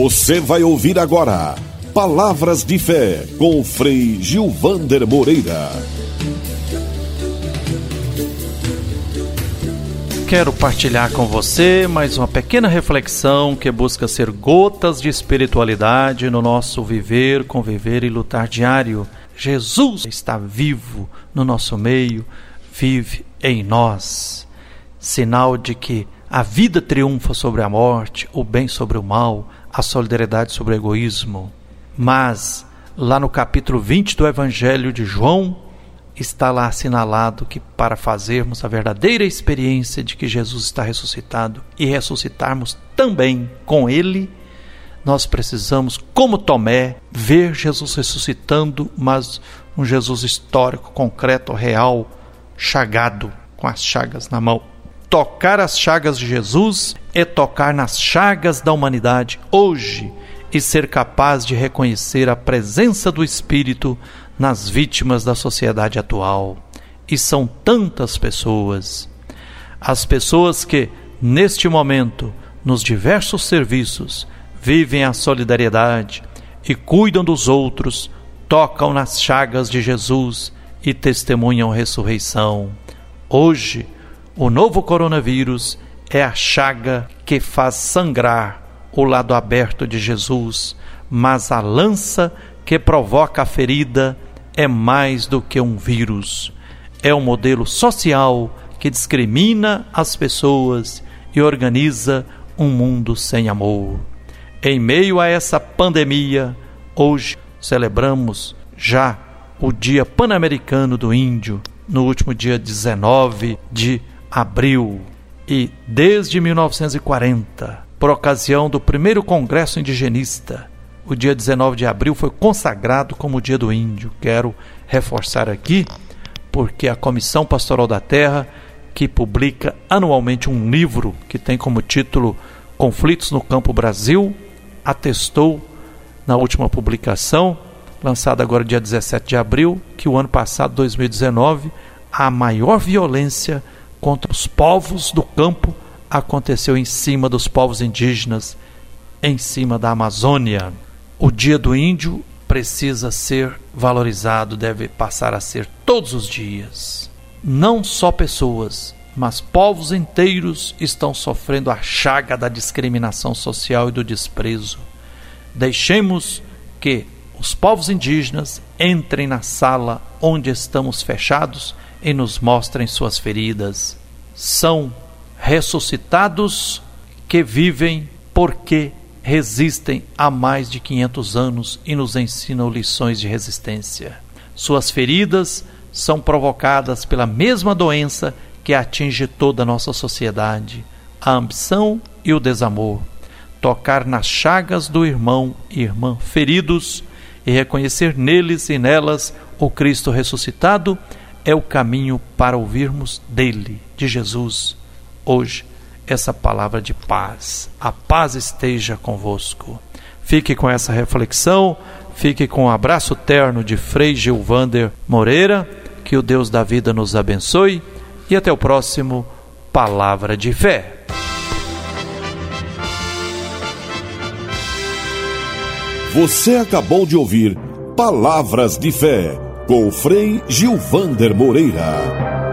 Você vai ouvir agora Palavras de Fé com Frei Gilvander Moreira. Quero partilhar com você mais uma pequena reflexão que busca ser gotas de espiritualidade no nosso viver, conviver e lutar diário. Jesus está vivo no nosso meio, vive em nós. Sinal de que a vida triunfa sobre a morte, o bem sobre o mal, a solidariedade sobre o egoísmo. Mas, lá no capítulo 20 do Evangelho de João, está lá assinalado que para fazermos a verdadeira experiência de que Jesus está ressuscitado e ressuscitarmos também com Ele, nós precisamos, como Tomé, ver Jesus ressuscitando, mas um Jesus histórico, concreto, real, chagado, com as chagas na mão. Tocar as chagas de Jesus é tocar nas chagas da humanidade hoje e ser capaz de reconhecer a presença do Espírito nas vítimas da sociedade atual. E são tantas pessoas. As pessoas que, neste momento, nos diversos serviços, vivem a solidariedade e cuidam dos outros, tocam nas chagas de Jesus e testemunham ressurreição. Hoje, o novo coronavírus é a chaga que faz sangrar o lado aberto de Jesus, mas a lança que provoca a ferida é mais do que um vírus. É um modelo social que discrimina as pessoas e organiza um mundo sem amor. Em meio a essa pandemia, hoje celebramos já o Dia Pan-Americano do Índio, no último dia 19 de abril e desde 1940, por ocasião do primeiro Congresso Indigenista, o dia 19 de abril foi consagrado como o Dia do Índio. Quero reforçar aqui, porque a Comissão Pastoral da Terra, que publica anualmente um livro que tem como título Conflitos no Campo Brasil, atestou na última publicação, lançada agora dia 17 de abril, que o ano passado, 2019, a maior violência contra os povos do campo aconteceu em cima dos povos indígenas, em cima da Amazônia. O Dia do Índio precisa ser valorizado, deve passar a ser todos os dias. Não só pessoas, mas povos inteiros estão sofrendo a chaga da discriminação social e do desprezo. Deixemos que os povos indígenas entrem na sala onde estamos fechados e nos mostrem suas feridas. São ressuscitados que vivem porque resistem há mais de 500 anos e nos ensinam lições de resistência. Suas feridas são provocadas pela mesma doença que atinge toda a nossa sociedade, a ambição e o desamor. Tocar nas chagas do irmão e irmã feridos e reconhecer neles e nelas o Cristo ressuscitado é o caminho para ouvirmos dele, de Jesus, hoje, essa palavra de paz. A paz esteja convosco. Fique com essa reflexão, fique com o um abraço terno de Frei Gilvander Moreira, que o Deus da vida nos abençoe e até o próximo Palavra de Fé. Você acabou de ouvir Palavras de Fé com o Frei Gilvander Moreira.